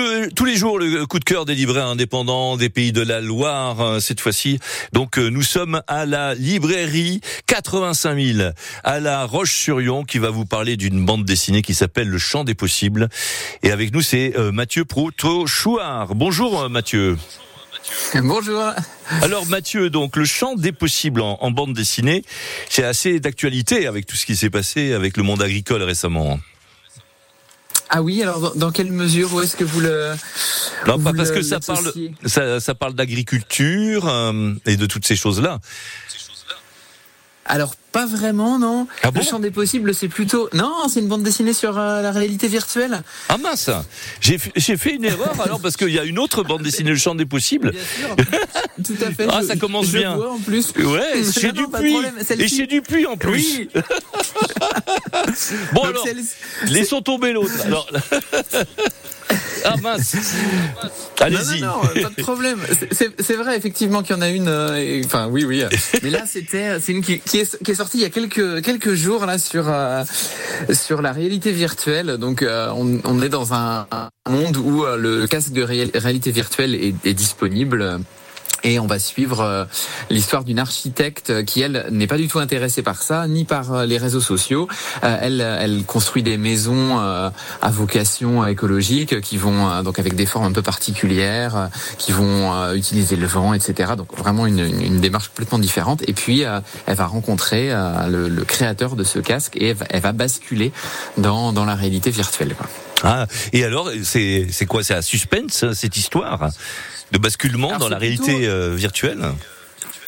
le, tous les jours, le coup de cœur des libraires indépendants des pays de la Loire. euh, Cette fois-ci, donc euh, nous sommes à la librairie 85 000 à la Roche-sur-Yon qui va vous parler d'une bande dessinée qui s'appelle Le Chant des possibles. Et avec nous, c'est euh, Mathieu Proto-Chouard. Bonjour Mathieu. Bonjour. Alors Mathieu, donc le chant des possibles en, en bande dessinée, c'est assez d'actualité avec tout ce qui s'est passé avec le monde agricole récemment. Ah oui, alors dans, quelle mesure où est-ce que vous le Non, vous pas parce le- que ça parle, ça, ça parle d'agriculture euh, et de toutes ces choses-là. Alors pas vraiment, non. Ah bon le champ des possibles, c'est plutôt non, c'est une bande dessinée sur euh, la réalité virtuelle. Ah mince, j'ai fait- j'ai fait une erreur alors parce qu'il y a une autre bande dessinée, le chant des possibles. sûr. Tout à fait. Ah, je- ça commence je bien. vois en plus. Ouais, chez Dupuis. Et chez Dupuis en plus. Oui. Bon alors, laissons tomber l'autre. Ah mince. Allez-y. Non, non, non, pas de problème. C'est- vrai, effectivement, qu'il y en a une. euh, et- enfin, oui, oui. Mais là, c'était, c'est une qui, qui est, qui est sortie il y a quelques quelques jours là sur euh, sur la réalité virtuelle. Donc, euh, on, on est dans un, un monde où euh, le casque de réal- réalité virtuelle est, est disponible. Et on va suivre euh, l'histoire d'une architecte qui, elle, n'est pas du tout intéressée par ça, ni par euh, les réseaux sociaux. Euh, elle, elle construit des maisons à vocation écologique qui vont donc avec des formes un peu particulières, qui vont utiliser le vent, etc. Donc vraiment une, une, démarche complètement différente. Et puis elle va rencontrer le, le créateur de ce casque et elle va, basculer dans, dans la réalité virtuelle. Ah, et alors, c'est quoi? C'est un suspense cette histoire? De basculement Alors, dans la plutôt- réalité euh, virtuelle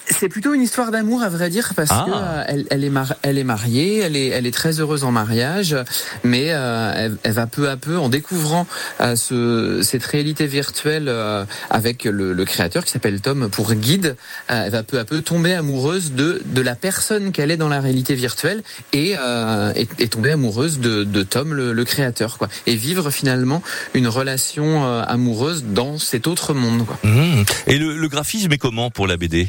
C'est plutôt une histoire d'amour à vrai dire parce Ah. que euh, elle, elle est elle est mariée, elle est elle est très heureuse en mariage, mais euh, elle, elle va peu à peu en découvrant euh, ce, cette réalité virtuelle euh, avec le, le créateur qui s'appelle Tom pour guide, euh, elle va peu à peu tomber amoureuse de de la personne qu'elle est dans la réalité virtuelle et euh, et, et tomber amoureuse de, de Tom le, le créateur quoi et vivre finalement une relation euh, amoureuse dans cet autre monde quoi. Mmh. Et le, le graphisme est comment pour la BD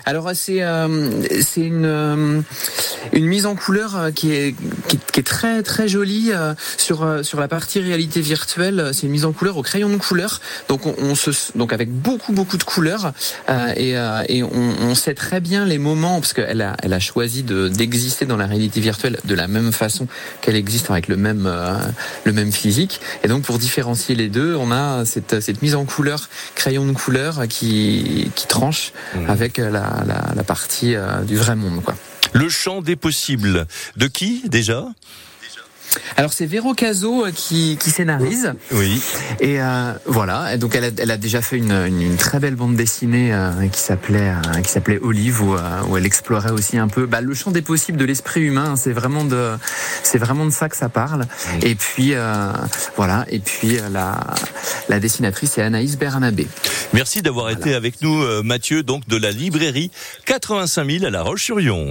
Alors c'est euh, c'est une euh, une mise en couleur euh, qui est qui, est- qui est très très jolie euh, sur sur la partie réalité virtuelle. C'est une mise en couleur au crayon de couleur. Donc on, on se donc avec beaucoup beaucoup de couleurs euh, et euh, et on, on sait très bien les moments parce qu'elle a elle a choisi de d'exister dans la réalité virtuelle de la même façon qu'elle existe avec le même euh, le même physique. Et donc pour différencier les deux, on a cette cette mise en couleur crayon de couleur qui qui tranche avec la, la, la partie euh, du vrai monde. Quoi. Le chant des possibles. De qui déjà? Alors c'est Véro Caso euh, qui, qui scénarise Oui. et euh, voilà. Et donc elle a, elle a déjà fait une, une, une très belle bande dessinée euh, qui s'appelait euh, qui s'appelait Olive où, où elle explorait aussi un peu bah, le champ des possibles de l'esprit humain. C'est vraiment de c'est vraiment de ça que ça parle. Et puis euh, voilà. Et puis euh, la la dessinatrice c'est Anaïs Bernabé. Merci d'avoir été avec nous, euh, Mathieu, donc de la librairie 85 000 à La Roche-sur-Yon.